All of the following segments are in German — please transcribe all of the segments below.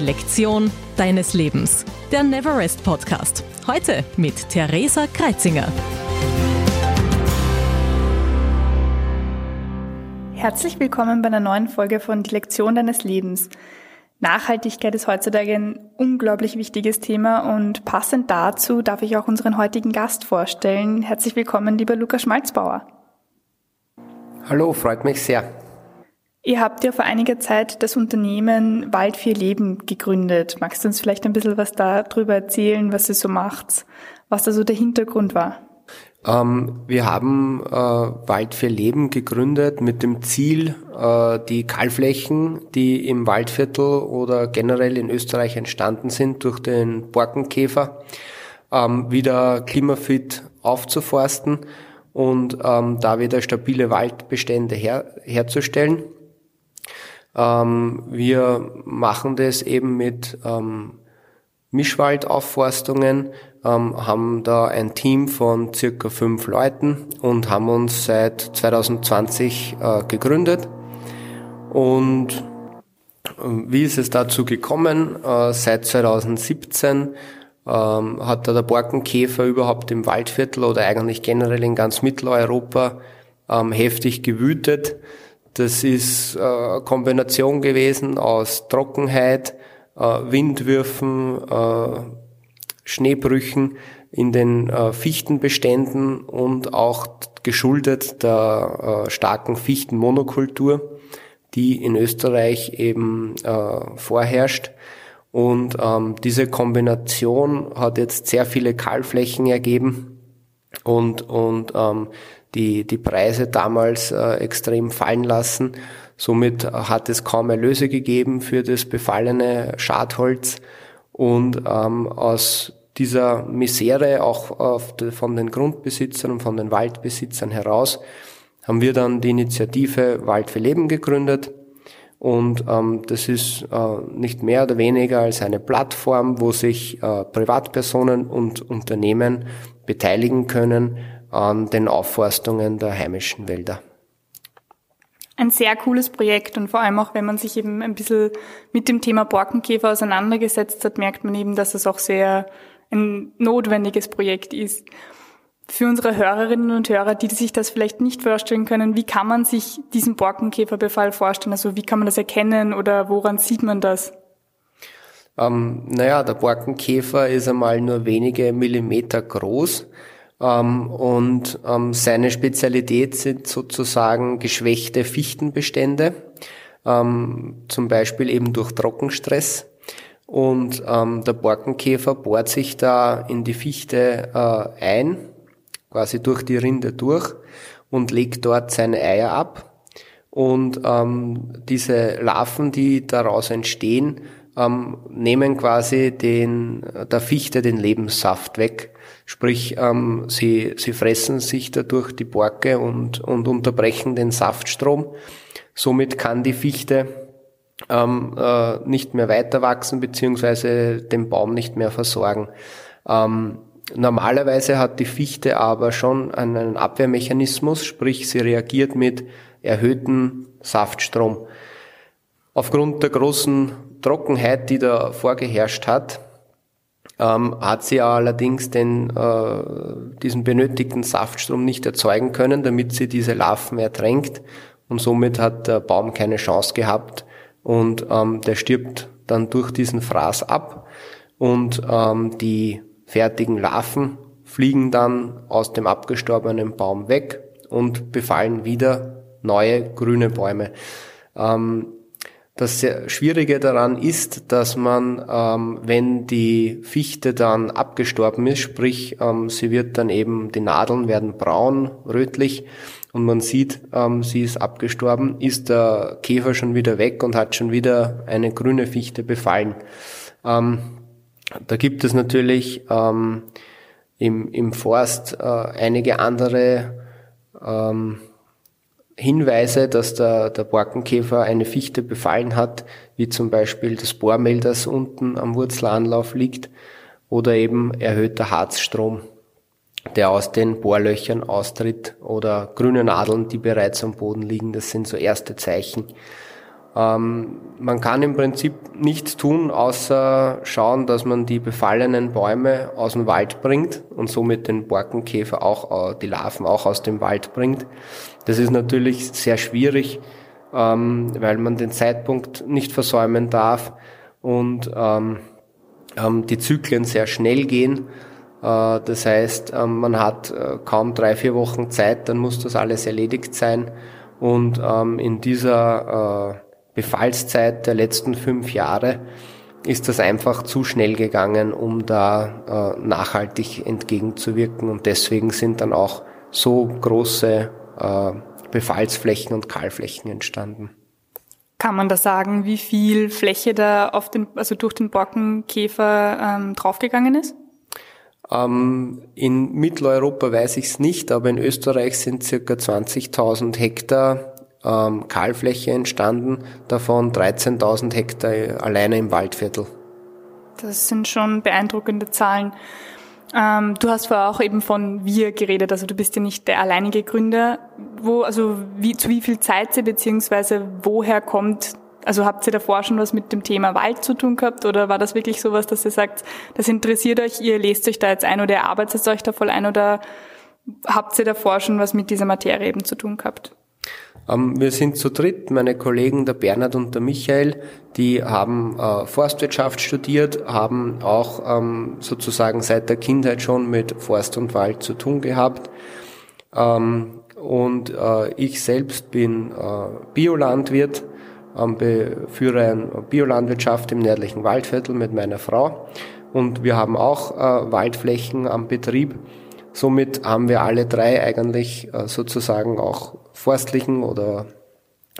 Die Lektion deines Lebens. Der Neverest Podcast. Heute mit Theresa Kreitzinger. Herzlich willkommen bei einer neuen Folge von Die Lektion deines Lebens. Nachhaltigkeit ist heutzutage ein unglaublich wichtiges Thema und passend dazu darf ich auch unseren heutigen Gast vorstellen. Herzlich willkommen, lieber Lukas Schmalzbauer. Hallo, freut mich sehr. Ihr habt ja vor einiger Zeit das Unternehmen Wald für Leben gegründet. Magst du uns vielleicht ein bisschen was darüber erzählen, was ihr so macht, was da so der Hintergrund war? Ähm, wir haben äh, Wald für Leben gegründet mit dem Ziel, äh, die Kahlflächen, die im Waldviertel oder generell in Österreich entstanden sind durch den Borkenkäfer, ähm, wieder klimafit aufzuforsten und ähm, da wieder stabile Waldbestände her herzustellen. Ähm, wir machen das eben mit ähm, Mischwaldaufforstungen, ähm, haben da ein Team von circa fünf Leuten und haben uns seit 2020 äh, gegründet. Und äh, wie ist es dazu gekommen? Äh, seit 2017 ähm, hat da der Borkenkäfer überhaupt im Waldviertel oder eigentlich generell in ganz Mitteleuropa ähm, heftig gewütet. Das ist äh, eine Kombination gewesen aus Trockenheit, äh, Windwürfen, äh, Schneebrüchen in den Fichtenbeständen und auch geschuldet der starken Fichtenmonokultur, die in Österreich eben vorherrscht. Und ähm, diese Kombination hat jetzt sehr viele Kahlflächen ergeben und, und ähm, die, die Preise damals äh, extrem fallen lassen. Somit hat es kaum Erlöse gegeben für das befallene Schadholz. Und ähm, aus dieser Misere auch von den Grundbesitzern und von den Waldbesitzern heraus haben wir dann die Initiative Wald für Leben gegründet. Und ähm, das ist äh, nicht mehr oder weniger als eine Plattform, wo sich äh, Privatpersonen und Unternehmen beteiligen können an den Aufforstungen der heimischen Wälder. Ein sehr cooles Projekt und vor allem auch, wenn man sich eben ein bisschen mit dem Thema Borkenkäfer auseinandergesetzt hat, merkt man eben, dass es auch sehr ein notwendiges Projekt ist. Für unsere Hörerinnen und Hörer, die sich das vielleicht nicht vorstellen können, wie kann man sich diesen Borkenkäferbefall vorstellen? Also wie kann man das erkennen oder woran sieht man das? Ähm, naja, der Borkenkäfer ist einmal nur wenige Millimeter groß ähm, und ähm, seine Spezialität sind sozusagen geschwächte Fichtenbestände, ähm, zum Beispiel eben durch Trockenstress. Und ähm, der Borkenkäfer bohrt sich da in die Fichte äh, ein, quasi durch die Rinde durch und legt dort seine Eier ab. Und ähm, diese Larven, die daraus entstehen, ähm, nehmen quasi den, der Fichte den Lebenssaft weg. Sprich, ähm, sie, sie fressen sich dadurch die Borke und, und unterbrechen den Saftstrom. Somit kann die Fichte ähm, äh, nicht mehr weiter wachsen beziehungsweise den Baum nicht mehr versorgen. Ähm, normalerweise hat die Fichte aber schon einen Abwehrmechanismus, sprich sie reagiert mit erhöhtem Saftstrom. Aufgrund der großen Trockenheit, die da vorgeherrscht hat, ähm, hat sie allerdings den, äh, diesen benötigten Saftstrom nicht erzeugen können, damit sie diese Larven ertränkt. Und somit hat der Baum keine Chance gehabt, und ähm, der stirbt dann durch diesen Fraß ab. Und ähm, die fertigen Larven fliegen dann aus dem abgestorbenen Baum weg und befallen wieder neue grüne Bäume. Ähm, das Schwierige daran ist, dass man, ähm, wenn die Fichte dann abgestorben ist, sprich, ähm, sie wird dann eben, die Nadeln werden braun, rötlich, und man sieht, ähm, sie ist abgestorben, ist der Käfer schon wieder weg und hat schon wieder eine grüne Fichte befallen. Ähm, da gibt es natürlich ähm, im, im Forst äh, einige andere ähm, Hinweise, dass der, der Borkenkäfer eine Fichte befallen hat, wie zum Beispiel das Bohrmehl, das unten am Wurzelanlauf liegt, oder eben erhöhter Harzstrom der aus den Bohrlöchern austritt oder grüne Nadeln, die bereits am Boden liegen. Das sind so erste Zeichen. Ähm, man kann im Prinzip nichts tun, außer schauen, dass man die befallenen Bäume aus dem Wald bringt und somit den Borkenkäfer auch, äh, die Larven auch aus dem Wald bringt. Das ist natürlich sehr schwierig, ähm, weil man den Zeitpunkt nicht versäumen darf und ähm, ähm, die Zyklen sehr schnell gehen. Äh, das heißt, ähm, man hat äh, kaum drei, vier Wochen Zeit, dann muss das alles erledigt sein. Und ähm, in dieser Befallszeit der letzten fünf Jahre ist das einfach zu schnell gegangen, um da nachhaltig entgegenzuwirken. Und deswegen sind dann auch so große Befallsflächen und Kahlflächen entstanden. Kann man da sagen, wie viel Fläche da auf den, also durch den Borkenkäfer ähm, draufgegangen ist? Ähm, in Mitteleuropa weiß ich es nicht, aber in Österreich sind circa 20.000 Hektar ähm, Kahlfläche entstanden, davon 13.000 Hektar alleine im Waldviertel. Das sind schon beeindruckende Zahlen. Ähm, du hast vorher auch eben von wir geredet, also du bist ja nicht der alleinige Gründer. Wo, also wie, zu wie viel Zeit sie beziehungsweise woher kommt also habt ihr davor schon was mit dem Thema Wald zu tun gehabt oder war das wirklich sowas, dass ihr sagt, das interessiert euch, ihr lest euch da jetzt ein oder ihr arbeitet euch da voll ein oder habt ihr davor schon was mit dieser Materie eben zu tun gehabt? Ähm, wir sind zu dritt, meine Kollegen, der Bernhard und der Michael, die haben äh, Forstwirtschaft studiert, haben auch ähm, sozusagen seit der Kindheit schon mit Forst und Wald zu tun gehabt. Ähm, und äh, ich selbst bin äh, Biolandwirt, führe eine Biolandwirtschaft im nördlichen Waldviertel mit meiner Frau und wir haben auch Waldflächen am Betrieb. Somit haben wir alle drei eigentlich sozusagen auch forstlichen oder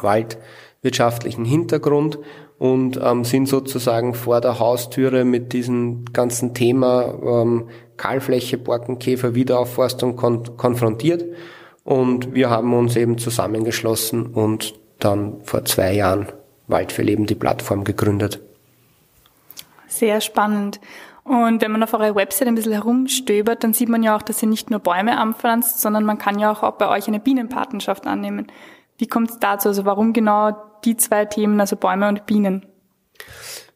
waldwirtschaftlichen Hintergrund und ähm, sind sozusagen vor der Haustüre mit diesem ganzen Thema ähm, Kahlfläche, Borkenkäfer, Wiederaufforstung kon konfrontiert. Und wir haben uns eben zusammengeschlossen und dann vor zwei Jahren Wald für Leben die Plattform gegründet. Sehr spannend. Und wenn man auf eurer Website ein bisschen herumstöbert, dann sieht man ja auch, dass ihr nicht nur Bäume anpflanzt, sondern man kann ja auch, bei euch eine Bienenpatenschaft annehmen. Wie kommt es dazu? Also warum genau die zwei Themen, also Bäume und Bienen?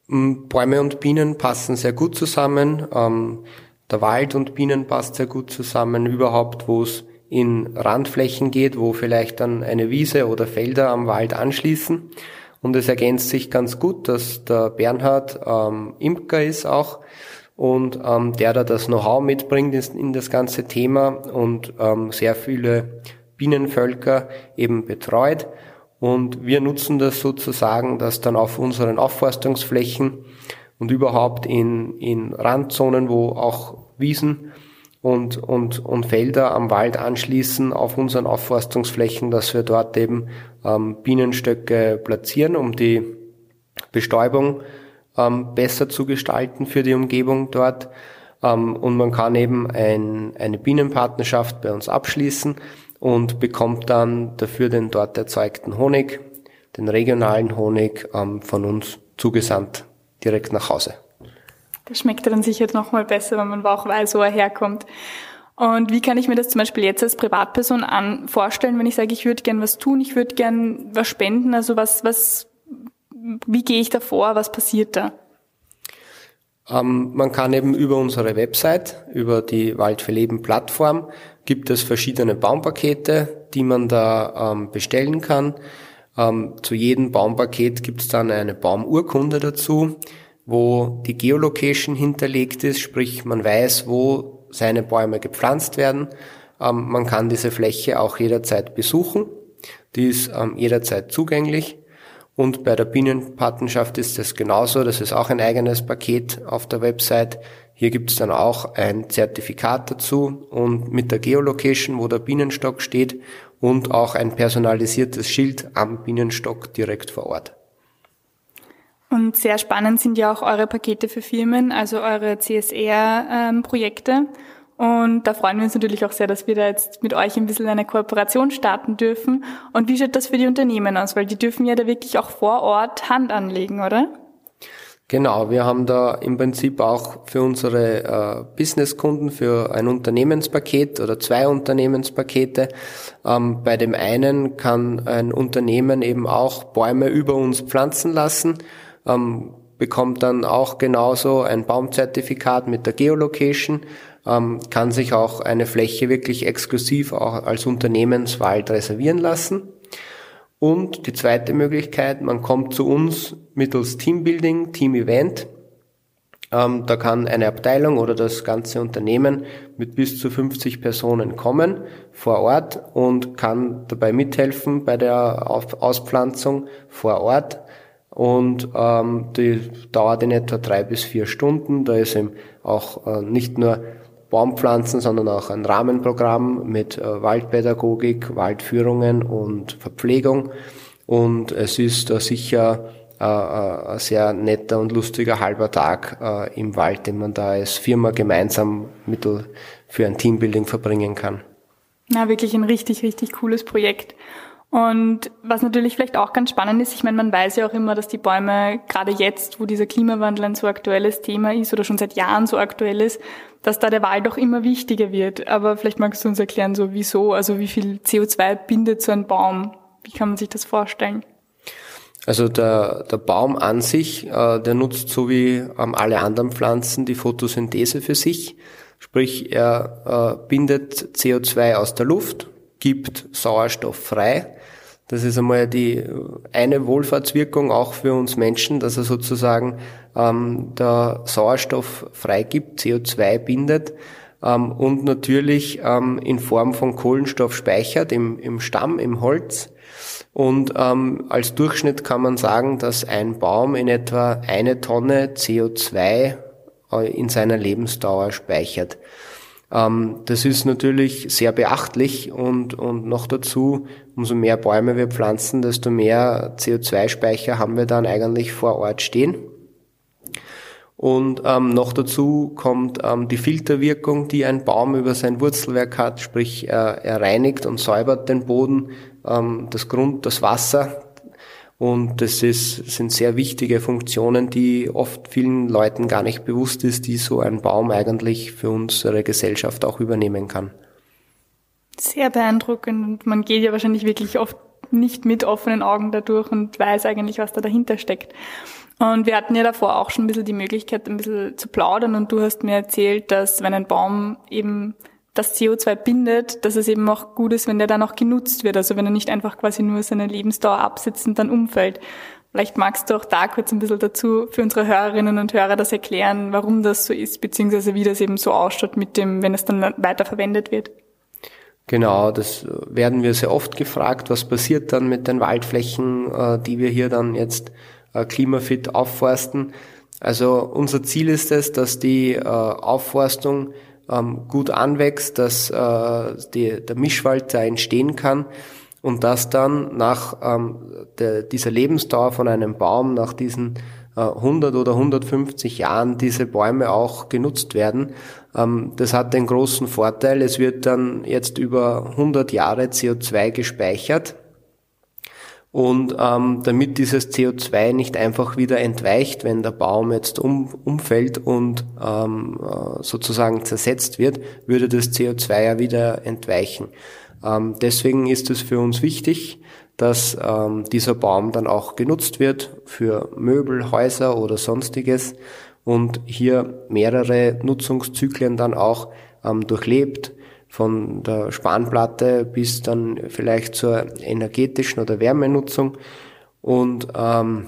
Mm, Bäume und Bienen passen sehr gut zusammen. Ähm, der Wald und Bienen passt sehr gut zusammen. Überhaupt, wo es in Randflächen geht, wo vielleicht dann eine Wiese oder Felder am Wald anschließen. Und es ergänzt sich ganz gut, dass der Bernhard ähm, Imker ist auch und ähm, der da das Know-how mitbringt in das ganze Thema und ähm, sehr viele Bienenvölker eben betreut. Und wir nutzen das sozusagen, dass dann auf unseren Aufforstungsflächen und überhaupt in, in Randzonen, wo auch Wiesen und, und, und Felder am Wald anschließen auf unseren Aufforstungsflächen, dass wir dort eben ähm, Bienenstöcke platzieren, um die Bestäubung ähm, besser zu gestalten für die Umgebung dort. Ähm, und man kann eben ein, eine Bienenpartnerschaft bei uns abschließen und bekommt dann dafür den dort erzeugten Honig, den regionalen Honig ähm, von uns zugesandt direkt nach Hause. Das schmeckt dann sicher nochmal besser, wenn man auch weiß, wo er herkommt. Und wie kann ich mir das zum Beispiel jetzt als Privatperson an vorstellen, wenn ich sage, ich würde gern was tun, ich würde gern was spenden, also was, was, wie gehe ich da vor, was passiert da? Ähm, man kann eben über unsere Website, über die Wald für Leben Plattform, gibt es verschiedene Baumpakete, die man da ähm, bestellen kann. Ähm, zu jedem Baumpaket gibt es dann eine Baumurkunde dazu wo die Geolocation hinterlegt ist, sprich man weiß, wo seine Bäume gepflanzt werden. Ähm, man kann diese Fläche auch jederzeit besuchen. Die ist ähm, jederzeit zugänglich. Und bei der Bienenpatenschaft ist es genauso. Das ist auch ein eigenes Paket auf der Website. Hier gibt es dann auch ein Zertifikat dazu und mit der Geolocation, wo der Bienenstock steht und auch ein personalisiertes Schild am Bienenstock direkt vor Ort. Und sehr spannend sind ja auch eure Pakete für Firmen, also eure CSR-Projekte. Ähm, und da freuen wir uns natürlich auch sehr, dass wir da jetzt mit euch ein bisschen eine Kooperation starten dürfen. Und wie schaut das für die Unternehmen aus? Weil die dürfen ja da wirklich auch vor Ort Hand anlegen, oder? Genau, wir haben da im Prinzip auch für unsere äh, Businesskunden für ein Unternehmenspaket oder zwei Unternehmenspakete. Ähm, bei dem einen kann ein Unternehmen eben auch Bäume über uns pflanzen lassen, ähm, bekommt dann auch genauso ein Baumzertifikat mit der Geolocation, ähm, kann sich auch eine Fläche wirklich exklusiv auch als Unternehmenswald reservieren lassen. Und die zweite Möglichkeit, man kommt zu uns mittels Teambuilding, Team-Event. Ähm, da kann eine Abteilung oder das ganze Unternehmen mit bis zu 50 Personen kommen vor Ort und kann dabei mithelfen bei der Auspflanzung vor Ort. Und ähm, die dauert in etwa drei bis vier Stunden. Da ist eben auch äh, nicht nur Baumpflanzen, sondern auch ein Rahmenprogramm mit äh, Waldpädagogik, Waldführungen und Verpflegung. Und es ist äh, sicher äh, ein sehr netter und lustiger halber Tag im Wald, den man da als Firma gemeinsam mittel für ein Teambuilding verbringen kann. Na, wirklich ein richtig, richtig cooles Projekt. Und was natürlich vielleicht auch ganz spannend ist, ich meine, man weiß ja auch immer, dass die Bäume gerade jetzt, wo dieser Klimawandel ein so aktuelles Thema ist oder schon seit Jahren so aktuell ist, dass da der Wald auch immer wichtiger wird. Aber vielleicht magst du uns erklären, so wieso, also wie viel CO2 bindet so ein Baum? Wie kann man sich das vorstellen? Also der, der Baum an sich, äh, der nutzt so wie ähm, alle anderen Pflanzen die Photosynthese für sich. Sprich, er äh, bindet CO2 aus der Luft, gibt Sauerstoff frei das ist einmal die eine Wohlfahrtswirkung auch für uns Menschen, dass er sozusagen ähm, der Sauerstoff freigibt, CO2 bindet ähm, und natürlich ähm, in Form von Kohlenstoff speichert im, im Stamm, im Holz. Und ähm, als Durchschnitt kann man sagen, dass ein Baum in etwa eine Tonne CO2 äh, in seiner Lebensdauer speichert. Ähm, das ist natürlich sehr beachtlich und, und noch dazu, umso mehr Bäume wir pflanzen, desto mehr CO2-Speicher haben wir dann eigentlich vor Ort stehen. Und ähm, noch dazu kommt ähm, die Filterwirkung, die ein Baum über sein Wurzelwerk hat, sprich er, er reinigt und säubert den Boden, ähm, das Grund, das Wasser, und das ist, sind sehr wichtige Funktionen, die oft vielen Leuten gar nicht bewusst ist, die so ein Baum eigentlich für unsere Gesellschaft auch übernehmen kann. Sehr beeindruckend und man geht ja wahrscheinlich wirklich oft nicht mit offenen Augen dadurch und weiß eigentlich, was da dahinter steckt. Und wir hatten ja davor auch schon ein bisschen die Möglichkeit, ein bisschen zu plaudern und du hast mir erzählt, dass wenn ein Baum eben das CO2 bindet, dass es eben auch gut ist, wenn der dann auch genutzt wird. Also wenn er nicht einfach quasi nur seine Lebensdauer absitzt und dann umfällt. Vielleicht magst du auch da kurz ein bisschen dazu für unsere Hörerinnen und Hörer das erklären, warum das so ist, beziehungsweise wie das eben so ausschaut mit dem, wenn es dann weiterverwendet wird. Genau, das werden wir sehr oft gefragt. Was passiert dann mit den Waldflächen, äh, die wir hier dann jetzt äh, klimafit aufforsten? Also unser Ziel ist es, dass die äh, Aufforstung ähm, gut anwächst, dass äh, die, der Mischwald da entstehen kann und dass dann nach ähm, der, dieser Lebensdauer von einem Baum, nach diesen äh, 100 oder 150 Jahren, diese Bäume auch genutzt werden. Ähm, das hat den großen Vorteil, es wird dann jetzt über 100 Jahre CO2 gespeichert und ähm, damit dieses CO2 nicht einfach wieder entweicht, wenn der Baum jetzt um, umfällt und ähm, äh, sozusagen zersetzt wird, würde das CO2 ja wieder entweichen. Ähm, deswegen ist es für uns wichtig, dass ähm, dieser Baum dann auch genutzt wird für Möbel, Häuser oder sonstiges und hier mehrere Nutzungszyklen dann auch ähm, durchlebt von der Spanplatte bis dann vielleicht zur energetischen oder Wärmenutzung. Und ähm,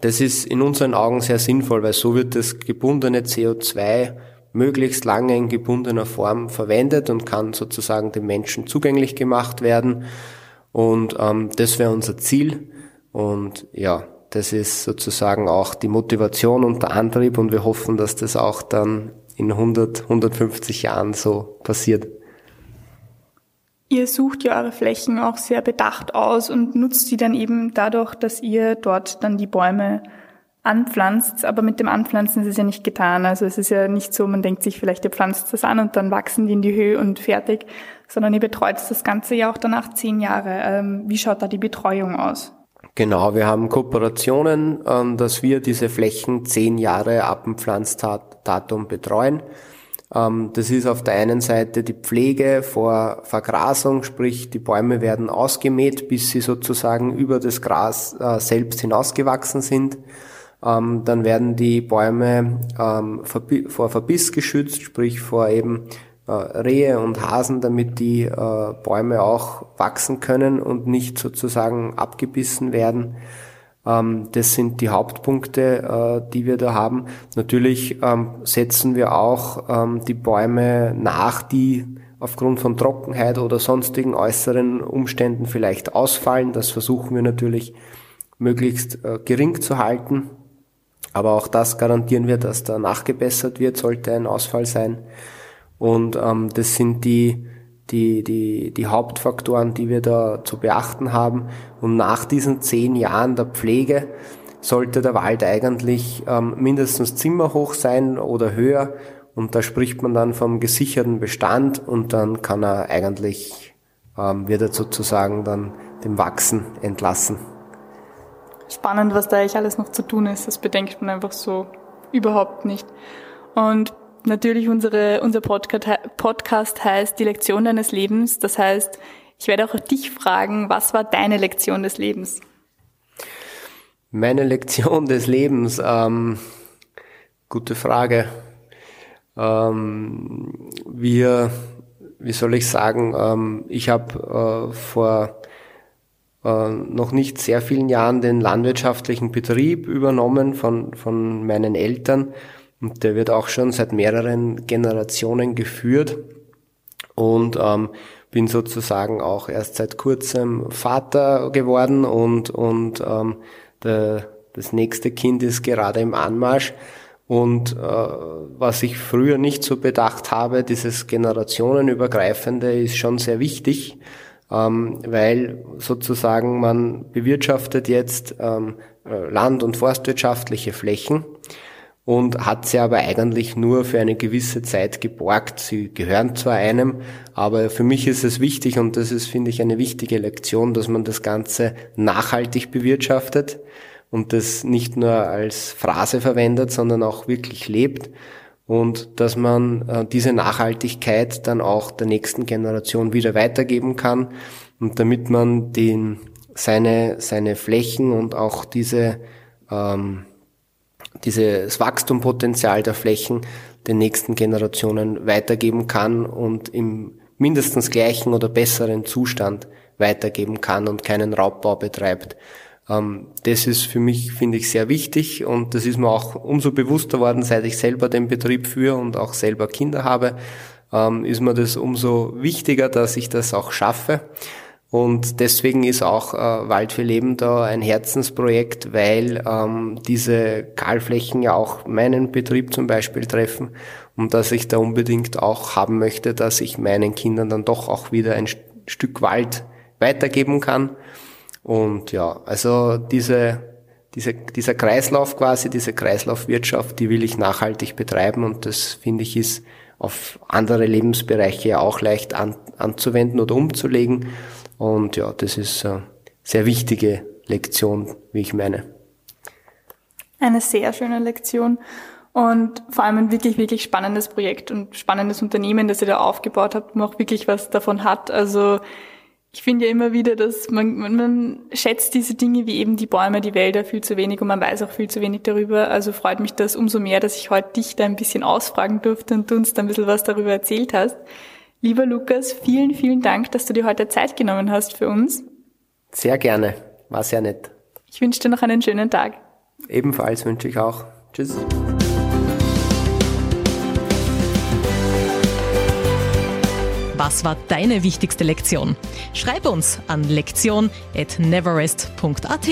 das ist in unseren Augen sehr sinnvoll, weil so wird das gebundene CO2 möglichst lange in gebundener Form verwendet und kann sozusagen den Menschen zugänglich gemacht werden. Und ähm, das wäre unser Ziel. Und ja, das ist sozusagen auch die Motivation und der Antrieb und wir hoffen, dass das auch dann in 100, 150 Jahren so passiert. Ihr sucht ja eure Flächen auch sehr bedacht aus und nutzt sie dann eben dadurch, dass ihr dort dann die Bäume anpflanzt. Aber mit dem Anpflanzen ist es ja nicht getan. Also es ist ja nicht so, man denkt sich vielleicht, ihr pflanzt das an und dann wachsen die in die Höhe und fertig, sondern ihr betreut das Ganze ja auch danach zehn Jahre. Ähm, wie schaut da die Betreuung aus? Genau, wir haben Kooperationen, ähm, dass wir diese Flächen zehn Jahre ab dem Pflanzdatum betreuen. Ähm, das ist auf der einen Seite die Pflege vor Vergrasung, sprich die Bäume werden ausgemäht, bis sie sozusagen über das Gras äh, selbst hinausgewachsen sind. Ähm, dann werden die Bäume vor Verbiss geschützt, sprich vor eben äh, Rehe und Hasen, damit die äh, Bäume auch wachsen können und nicht sozusagen abgebissen werden. Ähm, das sind die Hauptpunkte, äh, die wir da haben. Natürlich ähm, setzen wir auch ähm, die Bäume nach, die aufgrund von Trockenheit oder sonstigen äußeren Umständen vielleicht ausfallen. Das versuchen wir natürlich möglichst gering zu halten. Aber auch das garantieren wir, dass da nachgebessert wird, sollte ein Ausfall sein. Und das sind die, die, die, die Hauptfaktoren, die wir da zu beachten haben. Und nach diesen zehn Jahren der Pflege sollte der Wald eigentlich ähm, mindestens zimmerhoch sein oder höher. Und da spricht man dann vom gesicherten Bestand und dann kann er eigentlich, ähm, wird er sozusagen dann dem Wachsen entlassen. Spannend, was da eigentlich alles noch zu tun ist. Das bedenkt man einfach so überhaupt nicht. Und natürlich unsere, unser Podcast heißt Die Lektion deines Lebens. Das heißt, ich werde auch dich fragen, was war deine Lektion des Lebens? Meine Lektion des Lebens, ähm, gute Frage. Ähm, wir, wie soll ich sagen, ähm, ich habe äh, vor äh, noch nicht sehr vielen Jahren den landwirtschaftlichen Betrieb übernommen von, von meinen Eltern und der wird auch schon seit mehreren Generationen geführt und ähm, bin sozusagen auch erst seit kurzem Vater geworden und, und ähm, der, das nächste Kind ist gerade im Anmarsch. Und äh, was ich früher nicht so bedacht habe, dieses generationenübergreifende ist schon sehr wichtig, ähm, weil sozusagen man bewirtschaftet jetzt ähm, äh, land- und forstwirtschaftliche Flächen und hat sie aber eigentlich nur für eine gewisse Zeit geborgt. Sie gehören zwar einem, aber für mich ist es wichtig und das ist, finde ich, eine wichtige Lektion, dass man das Ganze nachhaltig bewirtschaftet und das nicht nur als Phrase verwendet, sondern auch wirklich lebt und dass man äh, diese Nachhaltigkeit dann auch der nächsten Generation wieder weitergeben kann und damit man den, seine, seine Flächen und auch diese ähm, dieses Wachstumpotenzial der Flächen den nächsten Generationen weitergeben kann und im mindestens gleichen oder besseren Zustand weitergeben kann und keinen Raubbau betreibt. Ähm, das ist für mich, finde ich, sehr wichtig und das ist mir auch umso bewusster worden, seit ich selber den Betrieb führe und auch selber Kinder habe, ähm, ist mir das umso wichtiger, dass ich das auch schaffe. Und deswegen ist auch äh, Wald für Leben da ein Herzensprojekt, weil ähm, diese Kahlflächen ja auch meinen Betrieb zum Beispiel treffen und dass ich da unbedingt auch haben möchte, dass ich meinen Kindern dann doch auch wieder ein Stück Wald weitergeben kann. Und ja, also diese, diese, dieser Kreislauf quasi, diese Kreislaufwirtschaft, die will ich nachhaltig betreiben und das finde ich ist auf andere Lebensbereiche auch leicht an, anzuwenden oder umzulegen. Und ja, das ist eine sehr wichtige Lektion, wie ich meine. Eine sehr schöne Lektion und vor allem ein wirklich, wirklich spannendes Projekt und spannendes Unternehmen, das ihr da aufgebaut habt, man auch wirklich was davon hat. Also ich finde ja immer wieder, dass man, man, man schätzt diese Dinge wie eben die Bäume, die Wälder viel zu wenig und man weiß auch viel zu wenig darüber. Also freut mich das umso mehr, dass ich heute dich da ein bisschen ausfragen durfte und du uns da ein bisschen was darüber erzählt hast. Lieber Lukas, vielen, vielen Dank, dass du dir heute Zeit genommen hast für uns. Sehr gerne, war sehr nett. Ich wünsche dir noch einen schönen Tag. Ebenfalls wünsche ich auch. Tschüss. Was war deine wichtigste Lektion? Schreib uns an lektion@neverest.at.